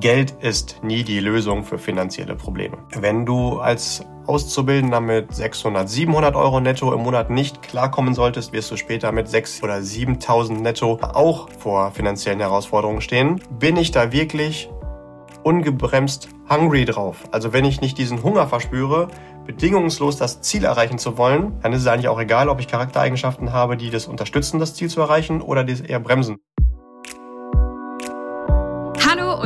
Geld ist nie die Lösung für finanzielle Probleme. Wenn du als Auszubildender mit 600, 700 Euro netto im Monat nicht klarkommen solltest, wirst du später mit 6.000 oder 7.000 netto auch vor finanziellen Herausforderungen stehen. Bin ich da wirklich ungebremst hungry drauf? Also wenn ich nicht diesen Hunger verspüre, bedingungslos das Ziel erreichen zu wollen, dann ist es eigentlich auch egal, ob ich Charaktereigenschaften habe, die das unterstützen, das Ziel zu erreichen oder die es eher bremsen.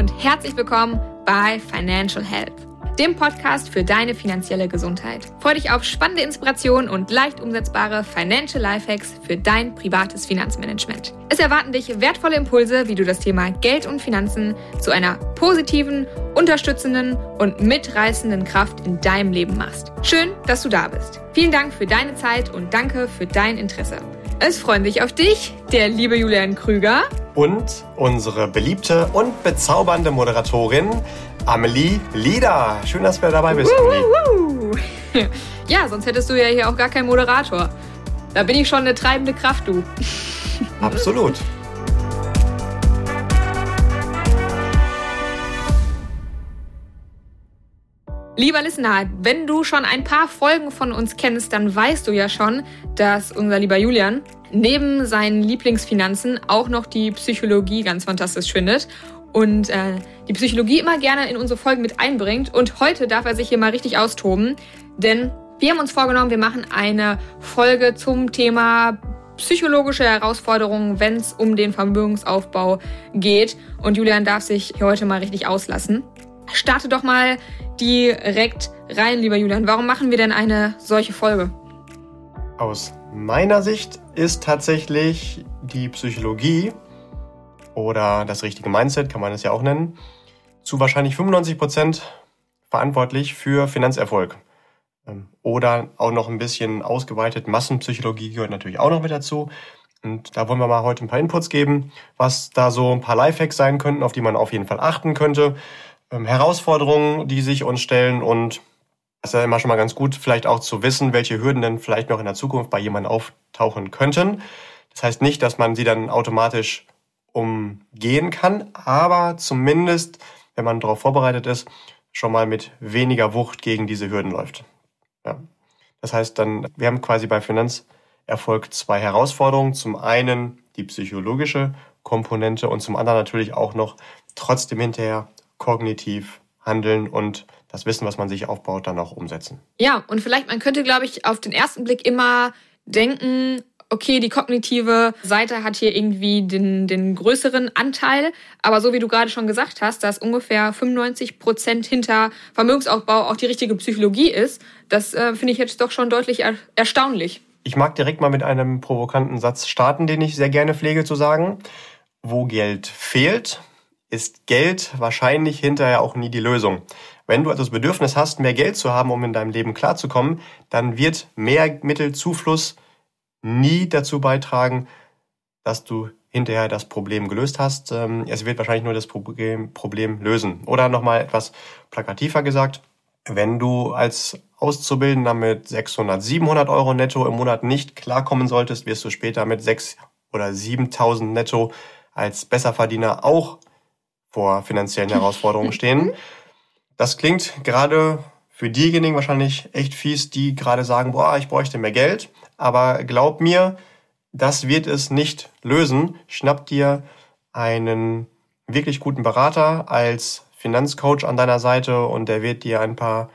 Und herzlich willkommen bei Financial Health, dem Podcast für deine finanzielle Gesundheit. Freue dich auf spannende Inspirationen und leicht umsetzbare Financial Lifehacks für dein privates Finanzmanagement. Es erwarten dich wertvolle Impulse, wie du das Thema Geld und Finanzen zu einer positiven, unterstützenden und mitreißenden Kraft in deinem Leben machst. Schön, dass du da bist. Vielen Dank für deine Zeit und danke für dein Interesse. Es freuen sich auf dich, der liebe Julian Krüger und unsere beliebte und bezaubernde Moderatorin Amelie Lieder. Schön, dass du dabei bist, Amelie. Ja, sonst hättest du ja hier auch gar keinen Moderator. Da bin ich schon eine treibende Kraft, du. Absolut. Lieber Listener, wenn du schon ein paar Folgen von uns kennst, dann weißt du ja schon, dass unser lieber Julian neben seinen Lieblingsfinanzen auch noch die Psychologie ganz fantastisch findet und äh, die Psychologie immer gerne in unsere Folgen mit einbringt. Und heute darf er sich hier mal richtig austoben, denn wir haben uns vorgenommen, wir machen eine Folge zum Thema psychologische Herausforderungen, wenn es um den Vermögensaufbau geht. Und Julian darf sich heute mal richtig auslassen. Starte doch mal direkt rein, lieber Julian. Warum machen wir denn eine solche Folge? Aus meiner Sicht ist tatsächlich die Psychologie oder das richtige Mindset, kann man es ja auch nennen, zu wahrscheinlich 95 Prozent verantwortlich für Finanzerfolg. Ähm, oder auch noch ein bisschen ausgeweitet Massenpsychologie gehört natürlich auch noch mit dazu. Und da wollen wir mal heute ein paar Inputs geben, was da so ein paar Lifehacks sein könnten, auf die man auf jeden Fall achten könnte. Ähm, Herausforderungen, die sich uns stellen und es ist ja immer schon mal ganz gut, vielleicht auch zu wissen, welche Hürden denn vielleicht noch in der Zukunft bei jemandem auftauchen könnten. Das heißt nicht, dass man sie dann automatisch umgehen kann, aber zumindest, wenn man darauf vorbereitet ist, schon mal mit weniger Wucht gegen diese Hürden läuft. Ja. Das heißt dann, wir haben quasi bei Finanzerfolg zwei Herausforderungen. Zum einen die psychologische Komponente und zum anderen natürlich auch noch trotzdem hinterher kognitiv handeln und das Wissen, was man sich aufbaut, dann auch umsetzen. Ja, und vielleicht, man könnte, glaube ich, auf den ersten Blick immer denken, okay, die kognitive Seite hat hier irgendwie den, den größeren Anteil. Aber so wie du gerade schon gesagt hast, dass ungefähr 95 Prozent hinter Vermögensaufbau auch die richtige Psychologie ist, das äh, finde ich jetzt doch schon deutlich er erstaunlich. Ich mag direkt mal mit einem provokanten Satz starten, den ich sehr gerne pflege zu sagen. Wo Geld fehlt, ist Geld wahrscheinlich hinterher auch nie die Lösung. Wenn du also das Bedürfnis hast, mehr Geld zu haben, um in deinem Leben klarzukommen, dann wird mehr Mittelzufluss nie dazu beitragen, dass du hinterher das Problem gelöst hast. Ähm, es wird wahrscheinlich nur das Problem, lösen. Oder nochmal etwas plakativer gesagt, wenn du als Auszubildender mit 600, 700 Euro netto im Monat nicht klarkommen solltest, wirst du später mit 6 oder 7.000 netto als Besserverdiener auch vor finanziellen Herausforderungen stehen. Das klingt gerade für diejenigen wahrscheinlich echt fies, die gerade sagen, boah, ich bräuchte mehr Geld. Aber glaub mir, das wird es nicht lösen. Schnapp dir einen wirklich guten Berater als Finanzcoach an deiner Seite und der wird dir ein paar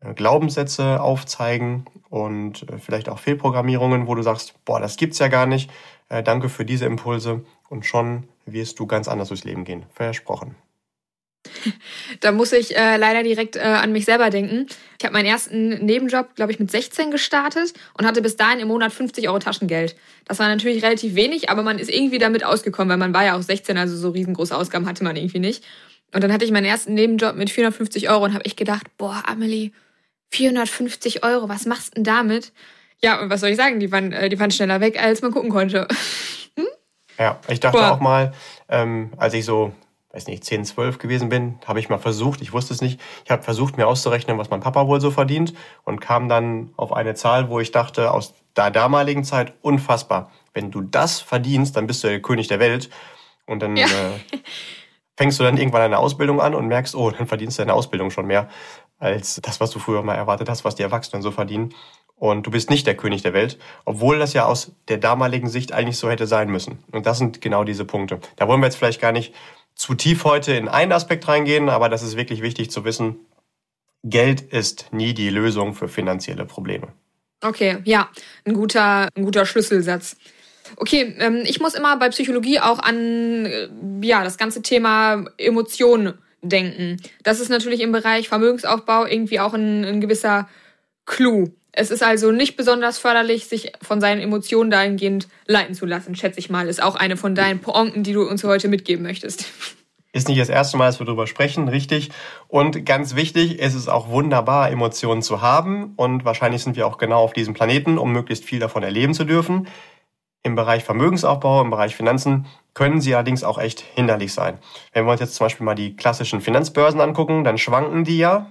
äh, Glaubenssätze aufzeigen und äh, vielleicht auch Fehlprogrammierungen, wo du sagst, boah, das gibt's ja gar nicht. Äh, danke für diese Impulse und schon wirst du ganz anders durchs Leben gehen. Versprochen. Da muss ich äh, leider direkt äh, an mich selber denken. Ich habe meinen ersten Nebenjob, glaube ich, mit 16 gestartet und hatte bis dahin im Monat 50 Euro Taschengeld. Das war natürlich relativ wenig, aber man ist irgendwie damit ausgekommen, weil man war ja auch 16, also so riesengroße Ausgaben hatte man irgendwie nicht. Und dann hatte ich meinen ersten Nebenjob mit 450 Euro und habe ich gedacht, boah, Amelie, 450 Euro, was machst du denn damit? Ja, und was soll ich sagen, die waren, äh, die waren schneller weg, als man gucken konnte. Ja, ich dachte boah. auch mal, ähm, als ich so weiß nicht, 10, 12 gewesen bin, habe ich mal versucht, ich wusste es nicht, ich habe versucht, mir auszurechnen, was mein Papa wohl so verdient und kam dann auf eine Zahl, wo ich dachte, aus der damaligen Zeit, unfassbar. Wenn du das verdienst, dann bist du der König der Welt. Und dann ja. äh, fängst du dann irgendwann eine Ausbildung an und merkst, oh, dann verdienst du deine Ausbildung schon mehr als das, was du früher mal erwartet hast, was die Erwachsenen so verdienen. Und du bist nicht der König der Welt, obwohl das ja aus der damaligen Sicht eigentlich so hätte sein müssen. Und das sind genau diese Punkte. Da wollen wir jetzt vielleicht gar nicht zu tief heute in einen Aspekt reingehen, aber das ist wirklich wichtig zu wissen. Geld ist nie die Lösung für finanzielle Probleme. Okay, ja, ein guter, ein guter Schlüsselsatz. Okay, ähm, ich muss immer bei Psychologie auch an äh, ja, das ganze Thema Emotionen denken. Das ist natürlich im Bereich Vermögensaufbau irgendwie auch ein, ein gewisser Clou. Es ist also nicht besonders förderlich, sich von seinen Emotionen dahingehend leiten zu lassen, schätze ich mal. Ist auch eine von deinen Pointen, die du uns heute mitgeben möchtest. Ist nicht das erste Mal, dass wir darüber sprechen, richtig. Und ganz wichtig, es ist auch wunderbar, Emotionen zu haben. Und wahrscheinlich sind wir auch genau auf diesem Planeten, um möglichst viel davon erleben zu dürfen. Im Bereich Vermögensaufbau, im Bereich Finanzen können sie allerdings auch echt hinderlich sein. Wenn wir uns jetzt zum Beispiel mal die klassischen Finanzbörsen angucken, dann schwanken die ja.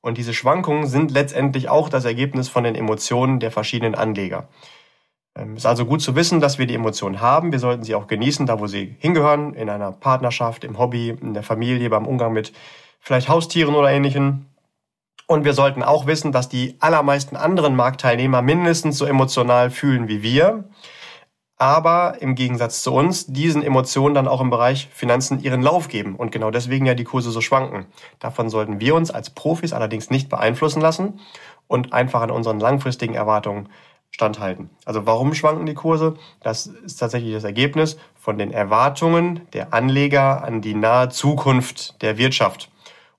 Und diese Schwankungen sind letztendlich auch das Ergebnis von den Emotionen der verschiedenen Anleger. Es ähm, ist also gut zu wissen, dass wir die Emotionen haben. Wir sollten sie auch genießen, da wo sie hingehören, in einer Partnerschaft, im Hobby, in der Familie, beim Umgang mit vielleicht Haustieren oder ähnlichen. Und wir sollten auch wissen, dass die allermeisten anderen Marktteilnehmer mindestens so emotional fühlen wie wir aber im Gegensatz zu uns diesen Emotionen dann auch im Bereich Finanzen ihren Lauf geben und genau deswegen ja die Kurse so schwanken. Davon sollten wir uns als Profis allerdings nicht beeinflussen lassen und einfach an unseren langfristigen Erwartungen standhalten. Also warum schwanken die Kurse? Das ist tatsächlich das Ergebnis von den Erwartungen der Anleger an die nahe Zukunft der Wirtschaft.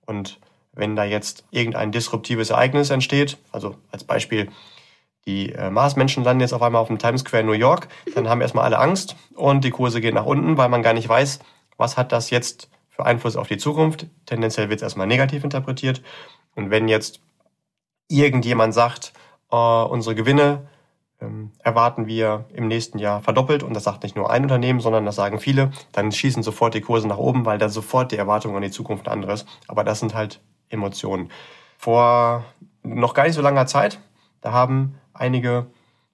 Und wenn da jetzt irgendein disruptives Ereignis entsteht, also als Beispiel die äh, Marsmenschen landen jetzt auf einmal auf dem Times Square in New York, dann haben erstmal alle Angst und die Kurse gehen nach unten, weil man gar nicht weiß, was hat das jetzt für Einfluss auf die Zukunft. Tendenziell wird es erstmal negativ interpretiert. Und wenn jetzt irgendjemand sagt, äh, unsere Gewinne ähm, erwarten wir im nächsten Jahr verdoppelt, und das sagt nicht nur ein Unternehmen, sondern das sagen viele, dann schießen sofort die Kurse nach oben, weil da sofort die Erwartung an die Zukunft eine andere ist. Aber das sind halt Emotionen. Vor noch gar nicht so langer Zeit, da haben einige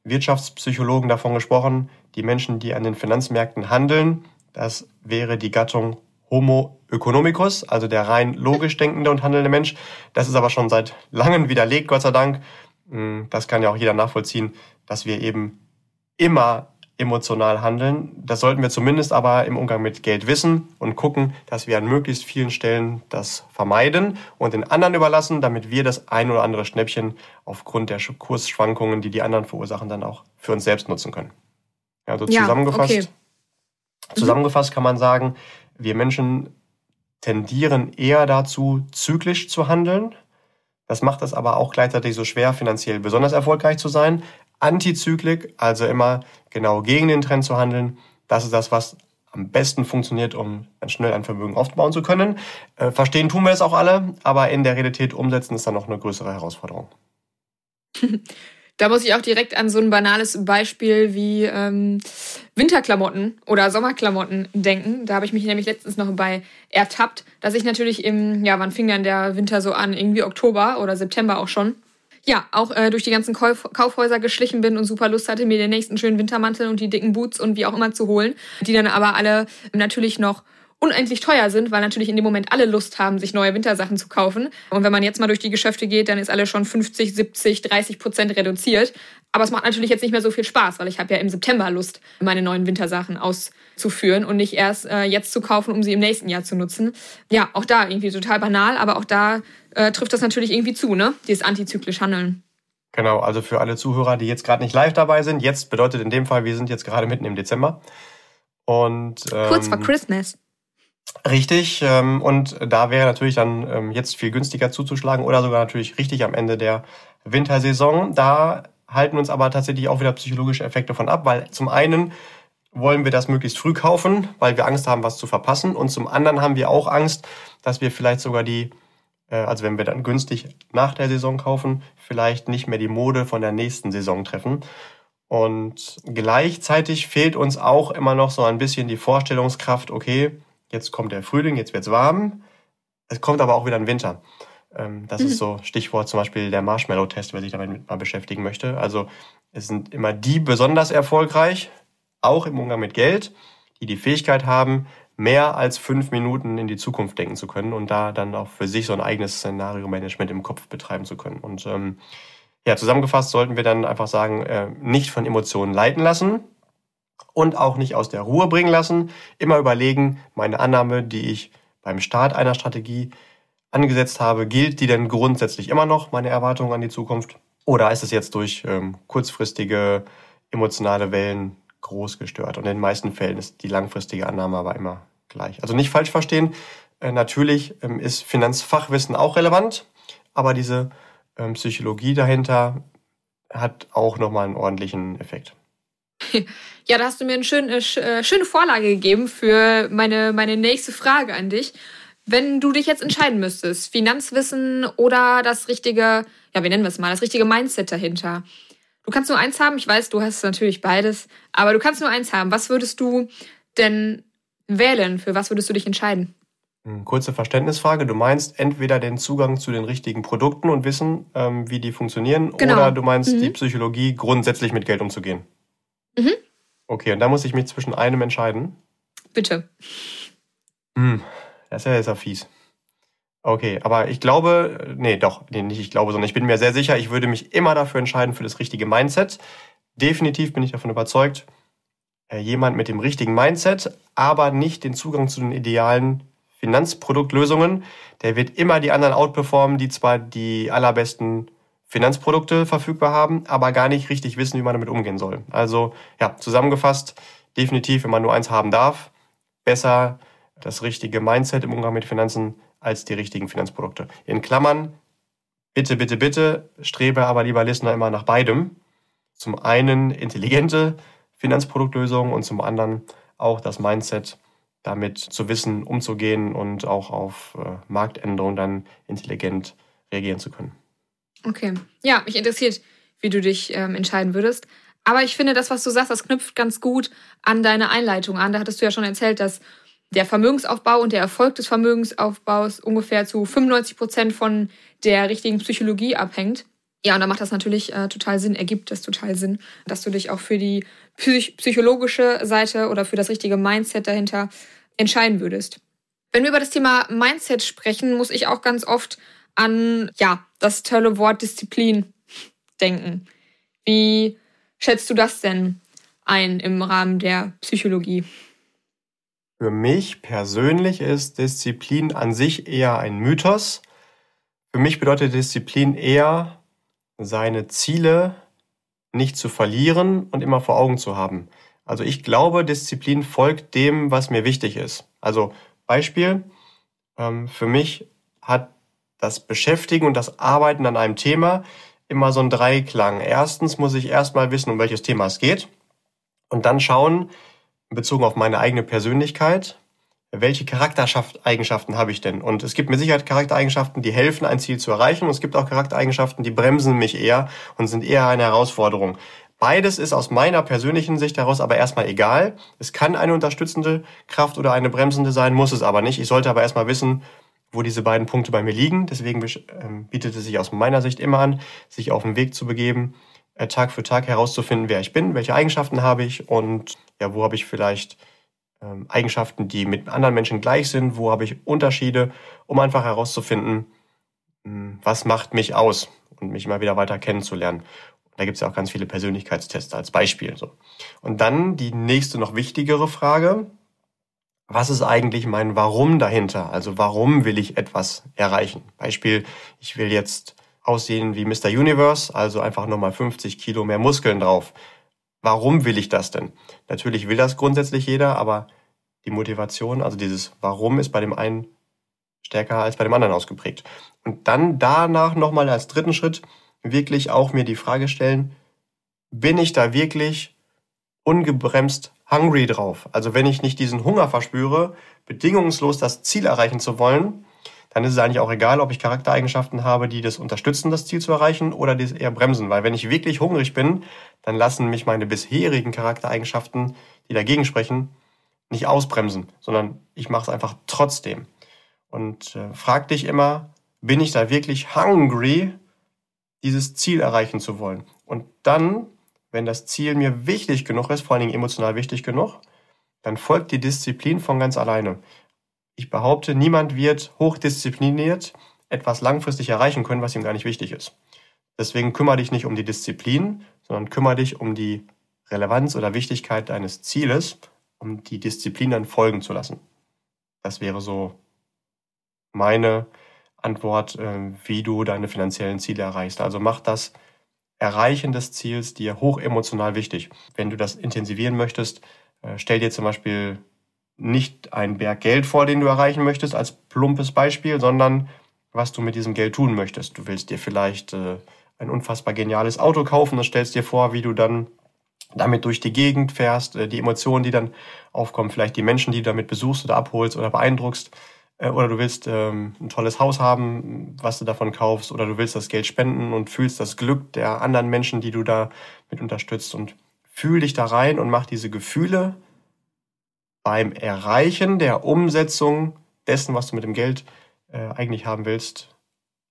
Wirtschaftspsychologen davon gesprochen, die Menschen, die an den Finanzmärkten handeln, das wäre die Gattung Homo economicus, also der rein logisch denkende und handelnde Mensch. Das ist aber schon seit langem widerlegt, Gott sei Dank. Hm, das kann ja auch jeder nachvollziehen, dass wir eben immer emotional handeln. Das sollten wir zumindest aber im Umgang mit Geld wissen und gucken, dass wir an möglichst vielen Stellen das vermeiden und den anderen überlassen, damit wir das ein oder andere Schnäppchen aufgrund der Kursschwankungen, die die anderen verursachen, dann auch für uns selbst nutzen können. Also ja, zusammengefasst, okay. Mhm. zusammengefasst kann man sagen, wir Menschen tendieren eher dazu, zyklisch zu handeln. Das macht es aber auch gleichzeitig so schwer, finanziell besonders erfolgreich zu sein. Antizyklik, also immer genau gegen den Trend zu handeln, das ist das, was am besten funktioniert, um ganz schnell ein Vermögen aufbauen zu können. Äh, verstehen tun wir es auch alle, aber in der Realität umsetzen ist dann noch eine größere Herausforderung. Da muss ich auch direkt an so ein banales Beispiel wie ähm, Winterklamotten oder Sommerklamotten denken. Da habe ich mich nämlich letztens noch bei ertappt, dass ich natürlich im, ja, wann fing dann der Winter so an? Irgendwie Oktober oder September auch schon ja, auch äh, durch die ganzen Kauf Kaufhäuser geschlichen bin und super Lust hatte, mir den nächsten schönen Wintermantel und die dicken Boots und wie auch immer zu holen, die dann aber alle natürlich noch unendlich teuer sind, weil natürlich in dem Moment alle Lust haben, sich neue Wintersachen zu kaufen. Und wenn man jetzt mal durch die Geschäfte geht, dann ist alles schon 50, 70, 30 Prozent reduziert. Aber es macht natürlich jetzt nicht mehr so viel Spaß, weil ich habe ja im September Lust, meine neuen Wintersachen auszuführen und nicht erst äh, jetzt zu kaufen, um sie im nächsten Jahr zu nutzen. Ja, auch da irgendwie total banal, aber auch da äh, trifft das natürlich irgendwie zu, ne? Dieses antizyklisch Handeln. Genau, also für alle Zuhörer, die jetzt gerade nicht live dabei sind, jetzt bedeutet in dem Fall, wir sind jetzt gerade mitten im Dezember. Und, ähm, Kurz vor Christmas. Richtig, ähm, und da wäre natürlich dann ähm, jetzt viel günstiger zuzuschlagen oder sogar natürlich richtig am Ende der Wintersaison. Da halten uns aber tatsächlich auch wieder psychologische Effekte von ab, weil zum einen wollen wir das möglichst früh kaufen, weil wir Angst haben, was zu verpassen. Und zum anderen haben wir auch Angst, dass wir vielleicht sogar die äh, also wenn wir dann günstig nach der Saison kaufen, vielleicht nicht mehr die Mode von der nächsten Saison treffen. Und gleichzeitig fehlt uns auch immer noch so ein bisschen die Vorstellungskraft, okay, jetzt kommt der Frühling, jetzt wird's warm, es kommt aber auch wieder ein Winter. Ähm, das mhm. ist so Stichwort zum Beispiel der Marshmallow-Test, wer sich damit mal beschäftigen möchte. Also es sind immer die besonders erfolgreich, auch im Umgang mit Geld, die die Fähigkeit haben, mehr als fünf Minuten in die Zukunft denken zu können und da dann auch für sich so ein eigenes Szenario-Management im Kopf betreiben zu können. Und ähm, ja, zusammengefasst sollten wir dann einfach sagen, äh, nicht von Emotionen leiten lassen und auch nicht aus der Ruhe bringen lassen. Immer überlegen, meine Annahme, die ich beim Start einer Strategie angesetzt habe, gilt die denn grundsätzlich immer noch, meine Erwartungen an die Zukunft? Oder ist es jetzt durch ähm, kurzfristige emotionale Wellen groß gestört? Und in den meisten Fällen ist die langfristige Annahme aber immer gleich. Also nicht falsch verstehen, äh, natürlich ähm, ist Finanzfachwissen auch relevant, aber diese ähm, Psychologie dahinter hat auch nochmal einen ordentlichen Effekt. Ja, da hast du mir eine schöne, äh, schöne Vorlage gegeben für meine, meine nächste Frage an dich. Wenn du dich jetzt entscheiden müsstest, Finanzwissen oder das richtige, ja, wie nennen wir es mal, das richtige Mindset dahinter. Du kannst nur eins haben, ich weiß, du hast natürlich beides, aber du kannst nur eins haben. Was würdest du denn wählen? Für was würdest du dich entscheiden? Hm, kurze Verständnisfrage. Du meinst entweder den Zugang zu den richtigen Produkten und wissen, ähm, wie die funktionieren, genau. oder du meinst mhm. die Psychologie, grundsätzlich mit Geld umzugehen. Mhm. Okay, und da muss ich mich zwischen einem entscheiden. Bitte. Hm, das ist ja jetzt fies. Okay, aber ich glaube, nee, doch, nee, nicht ich glaube, sondern ich bin mir sehr sicher, ich würde mich immer dafür entscheiden, für das richtige Mindset. Definitiv bin ich davon überzeugt, äh, jemand mit dem richtigen Mindset, aber nicht den Zugang zu den idealen Finanzproduktlösungen, der wird immer die anderen outperformen, die zwar die allerbesten Finanzprodukte verfügbar haben, aber gar nicht richtig wissen, wie man damit umgehen soll. Also ja, zusammengefasst, definitiv, wenn man nur eins haben darf, besser das richtige Mindset im Umgang mit Finanzen als die richtigen Finanzprodukte. In Klammern, bitte, bitte, bitte, strebe aber lieber Listener immer nach beidem. Zum einen intelligente Finanzproduktlösungen und zum anderen auch das Mindset, damit zu wissen, umzugehen und auch auf äh, Marktänderungen dann intelligent reagieren zu können. Okay. Ja, mich interessiert, wie du dich ähm, entscheiden würdest. Aber ich finde, das, was du sagst, das knüpft ganz gut an deine Einleitung an. Da hattest du ja schon erzählt, dass der Vermögensaufbau und der Erfolg des Vermögensaufbaus ungefähr zu 95 Prozent von der richtigen Psychologie abhängt. Ja, und da macht das natürlich äh, total Sinn, ergibt das total Sinn, dass du dich auch für die psych psychologische Seite oder für das richtige Mindset dahinter entscheiden würdest. Wenn wir über das Thema Mindset sprechen, muss ich auch ganz oft an, ja, das tolle Wort Disziplin denken. Wie schätzt du das denn ein im Rahmen der Psychologie? Für mich persönlich ist Disziplin an sich eher ein Mythos. Für mich bedeutet Disziplin eher, seine Ziele nicht zu verlieren und immer vor Augen zu haben. Also ich glaube, Disziplin folgt dem, was mir wichtig ist. Also Beispiel, ähm, für mich hat das Beschäftigen und das Arbeiten an einem Thema immer so ein Dreiklang. Erstens muss ich erstmal wissen, um welches Thema es geht und dann schauen, bezogen auf meine eigene Persönlichkeit, welche Charaktereigenschaften habe ich denn? Und es gibt mit Sicherheit Charaktereigenschaften, die helfen, ein Ziel zu erreichen. Und es gibt auch Charaktereigenschaften, die bremsen mich eher und sind eher eine Herausforderung. Beides ist aus meiner persönlichen Sicht heraus aber erstmal egal. Es kann eine unterstützende Kraft oder eine bremsende sein, muss es aber nicht. Ich sollte aber erstmal wissen, wo diese beiden Punkte bei mir liegen. Deswegen ähm, bietet es sich aus meiner Sicht immer an, sich auf den Weg zu begeben, äh, Tag für Tag herauszufinden, wer ich bin, welche Eigenschaften habe ich und ja, wo habe ich vielleicht ähm, Eigenschaften, die mit anderen Menschen gleich sind, wo habe ich Unterschiede, um einfach herauszufinden, hm, was macht mich aus und mich immer wieder weiter kennenzulernen. Da gibt es ja auch ganz viele Persönlichkeitstests als Beispiel. So. Und dann die nächste noch wichtigere Frage, was ist eigentlich mein Warum dahinter? Also warum will ich etwas erreichen? Beispiel, ich will jetzt aussehen wie Mr. Universe, also einfach nochmal 50 Kilo mehr Muskeln drauf. Warum will ich das denn? Natürlich will das grundsätzlich jeder, aber die Motivation, also dieses Warum ist bei dem einen stärker als bei dem anderen ausgeprägt. Und dann danach nochmal als dritten Schritt wirklich auch mir die Frage stellen, bin ich da wirklich ungebremst hungry drauf. Also wenn ich nicht diesen Hunger verspüre, bedingungslos das Ziel erreichen zu wollen, dann ist es eigentlich auch egal, ob ich Charaktereigenschaften habe, die das unterstützen, das Ziel zu erreichen, oder die es eher bremsen. Weil wenn ich wirklich hungrig bin, dann lassen mich meine bisherigen Charaktereigenschaften, die dagegen sprechen, nicht ausbremsen, sondern ich mache es einfach trotzdem. Und äh, frag dich immer, bin ich da wirklich hungry, dieses Ziel erreichen zu wollen? Und dann wenn das Ziel mir wichtig genug ist, vor allen Dingen emotional wichtig genug, dann folgt die Disziplin von ganz alleine. Ich behaupte, niemand wird hochdiszipliniert etwas langfristig erreichen können, was ihm gar nicht wichtig ist. Deswegen kümmere dich nicht um die Disziplin, sondern kümmere dich um die Relevanz oder Wichtigkeit deines Zieles, um die Disziplin dann folgen zu lassen. Das wäre so meine Antwort, äh, wie du deine finanziellen Ziele erreichst. Also mach das Erreichen des Ziels dir hoch emotional wichtig. Wenn du das intensivieren möchtest, äh, stell dir zum Beispiel nicht einen Berg Geld vor, den du erreichen möchtest, als plumpes Beispiel, sondern was du mit diesem Geld tun möchtest. Du willst dir vielleicht äh, ein unfassbar geniales Auto kaufen und stellst dir vor, wie du dann damit durch die Gegend fährst, äh, die Emotionen, die dann aufkommen, vielleicht die Menschen, die du damit besuchst oder abholst oder beeindruckst. Äh, oder du willst ähm, ein tolles Haus haben, was du davon kaufst, oder du willst das Geld spenden und fühlst das Glück der anderen Menschen, die du da mit unterstützt und fühl dich da rein und mach diese Gefühle beim Erreichen der Umsetzung dessen, was du mit dem Geld äh, eigentlich haben willst,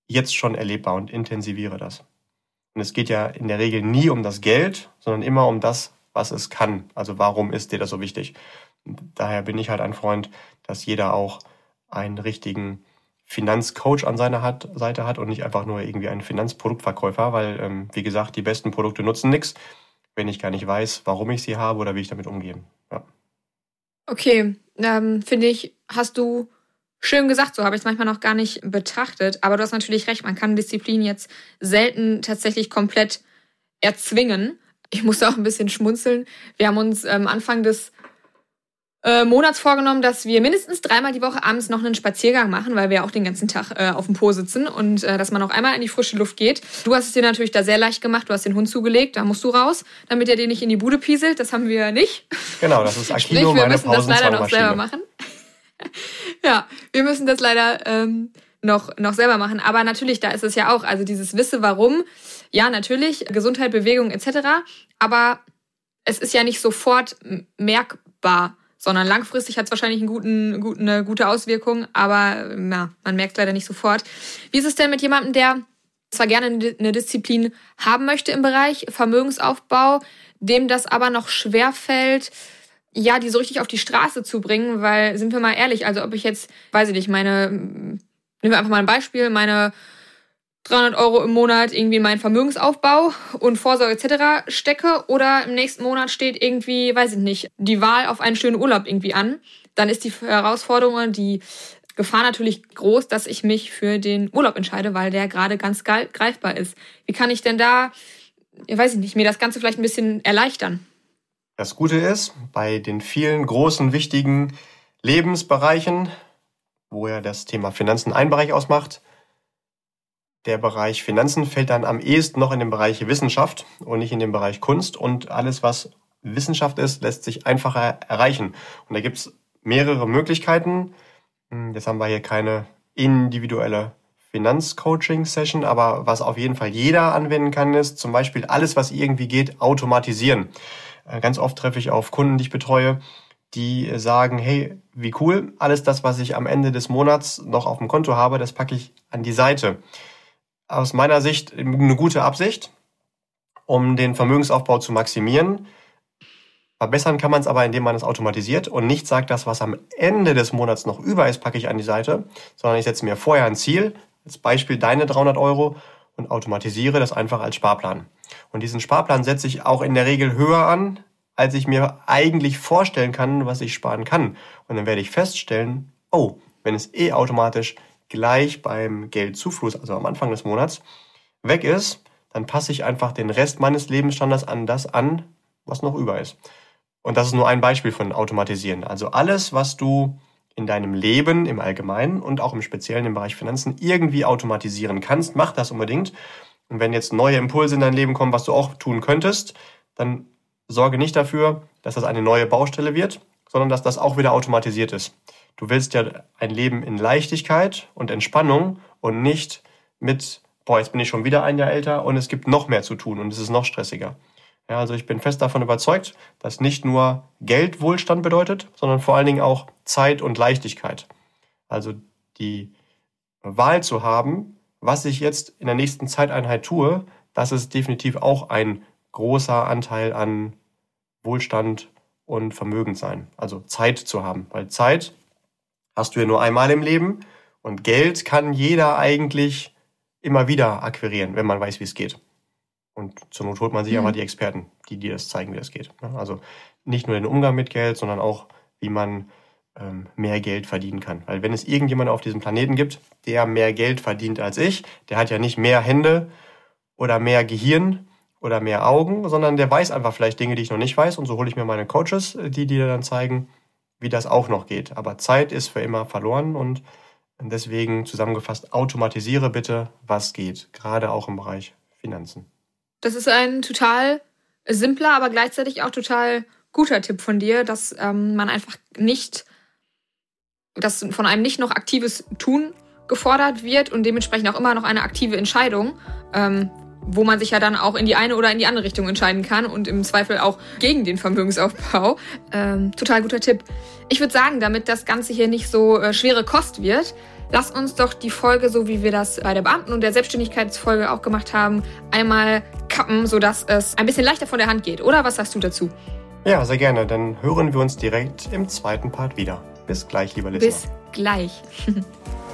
jetzt schon erlebbar und intensiviere das. Und es geht ja in der Regel nie um das Geld, sondern immer um das, was es kann. Also warum ist dir das so wichtig? Und daher bin ich halt ein Freund, dass jeder auch einen richtigen Finanzcoach an seiner hat, Seite hat und nicht einfach nur irgendwie einen Finanzproduktverkäufer, weil, ähm, wie gesagt, die besten Produkte nutzen nichts, wenn ich gar nicht weiß, warum ich sie habe oder wie ich damit umgehe. Ja. Okay, ähm, finde ich, hast du Schön gesagt, so habe ich es manchmal noch gar nicht betrachtet. Aber du hast natürlich recht, man kann Disziplin jetzt selten tatsächlich komplett erzwingen. Ich musste auch ein bisschen schmunzeln. Wir haben uns ähm, Anfang des äh, Monats vorgenommen, dass wir mindestens dreimal die Woche abends noch einen Spaziergang machen, weil wir auch den ganzen Tag äh, auf dem Po sitzen und äh, dass man auch einmal in die frische Luft geht. Du hast es dir natürlich da sehr leicht gemacht. Du hast den Hund zugelegt, da musst du raus, damit er dir nicht in die Bude pieselt. Das haben wir nicht. Genau, das ist Akino, Sprich, wir müssen das leider noch selber machen ja, wir müssen das leider ähm, noch, noch selber machen. Aber natürlich, da ist es ja auch, also dieses Wisse, warum, ja, natürlich, Gesundheit, Bewegung etc. Aber es ist ja nicht sofort merkbar, sondern langfristig hat es wahrscheinlich einen guten, guten, eine gute Auswirkung, aber ja, man merkt es leider nicht sofort. Wie ist es denn mit jemandem, der zwar gerne eine Disziplin haben möchte im Bereich Vermögensaufbau, dem das aber noch schwer fällt, ja, die so richtig auf die Straße zu bringen, weil, sind wir mal ehrlich, also ob ich jetzt, weiß ich nicht, meine, nehmen wir einfach mal ein Beispiel, meine 300 Euro im Monat irgendwie in meinen Vermögensaufbau und Vorsorge etc. stecke oder im nächsten Monat steht irgendwie, weiß ich nicht, die Wahl auf einen schönen Urlaub irgendwie an, dann ist die Herausforderung, die Gefahr natürlich groß, dass ich mich für den Urlaub entscheide, weil der gerade ganz greifbar ist. Wie kann ich denn da, weiß ich nicht, mir das Ganze vielleicht ein bisschen erleichtern? Das Gute ist, bei den vielen großen, wichtigen Lebensbereichen, wo ja das Thema Finanzen einen Bereich ausmacht, der Bereich Finanzen fällt dann am ehesten noch in den Bereich Wissenschaft und nicht in den Bereich Kunst. Und alles, was Wissenschaft ist, lässt sich einfacher erreichen. Und da gibt es mehrere Möglichkeiten. Hm, jetzt haben wir hier keine individuelle Finanzcoaching-Session, aber was auf jeden Fall jeder anwenden kann, ist zum Beispiel alles, was irgendwie geht, automatisieren. Äh, ganz oft treffe ich auf Kunden, die ich betreue, die sagen, hey, wie cool, alles das, was ich am Ende des Monats noch auf dem Konto habe, das packe ich an die Seite. Aus meiner Sicht eine gute Absicht, um den Vermögensaufbau zu maximieren. Verbessern kann man es aber, indem man es automatisiert und nicht sagt, das, was am Ende des Monats noch über ist, packe ich an die Seite, sondern ich setze mir vorher ein Ziel, als Beispiel deine 300 Euro und automatisiere das einfach als Sparplan. Und diesen Sparplan setze ich auch in der Regel höher an, als ich mir eigentlich vorstellen kann, was ich sparen kann. Und dann werde ich feststellen, oh, wenn es eh automatisch gleich beim Geldzufluss, also am Anfang des Monats, weg ist, dann passe ich einfach den Rest meines Lebensstandards an das an, was noch über ist. Und das ist nur ein Beispiel von Automatisieren. Also alles, was du in deinem Leben im Allgemeinen und auch im Speziellen im Bereich Finanzen irgendwie automatisieren kannst, mach das unbedingt. Und wenn jetzt neue Impulse in dein Leben kommen, was du auch tun könntest, dann sorge nicht dafür, dass das eine neue Baustelle wird, sondern dass das auch wieder automatisiert ist. Du willst ja ein Leben in Leichtigkeit und Entspannung und nicht mit, boah, jetzt bin ich schon wieder ein Jahr älter und es gibt noch mehr zu tun und es ist noch stressiger. Ja, also ich bin fest davon überzeugt, dass nicht nur Geld Wohlstand bedeutet, sondern vor allen Dingen auch Zeit und Leichtigkeit. Also die Wahl zu haben, was ich jetzt in der nächsten Zeiteinheit tue, das ist definitiv auch ein großer Anteil an Wohlstand und vermögend sein. Also Zeit zu haben. Weil Zeit hast du ja nur einmal im Leben und Geld kann jeder eigentlich immer wieder akquirieren, wenn man weiß, wie es geht. Und zur Not holt man sich mhm. aber die Experten, die dir das zeigen, wie das geht. Also nicht nur den Umgang mit Geld, sondern auch, wie man ähm, mehr Geld verdienen kann. Weil wenn es irgendjemand auf diesem Planeten gibt, der mehr Geld verdient als ich, der hat ja nicht mehr Hände oder mehr Gehirn oder mehr Augen, sondern der weiß einfach vielleicht Dinge, die ich noch nicht weiß. Und so hole ich mir meine Coaches, die dir dann zeigen, wie das auch noch geht. Aber Zeit ist für immer verloren und deswegen zusammengefasst, automatisiere bitte, was geht, gerade auch im Bereich Finanzen. Das ist ein total simpler, aber gleichzeitig auch total guter Tipp von dir, dass ähm, man einfach nicht, dass von einem nicht noch aktives Tun gefordert wird und dementsprechend auch immer noch eine aktive Entscheidung, ähm, wo man sich ja dann auch in die eine oder in die andere Richtung entscheiden kann und im Zweifel auch gegen den Vermögensaufbau. Ähm, total guter Tipp. Ich würde sagen, damit das Ganze hier nicht so äh, schwere Kost wird, lass uns doch die Folge, so wie wir das bei der Beamten- und der Selbstständigkeitsfolge auch gemacht haben, einmal kappen, sodass es ein bisschen leichter von der Hand geht. Oder was sagst du dazu? Ja, sehr gerne. Dann hören wir uns direkt im zweiten Part wieder. Bis gleich, lieber Listener. Bis gleich.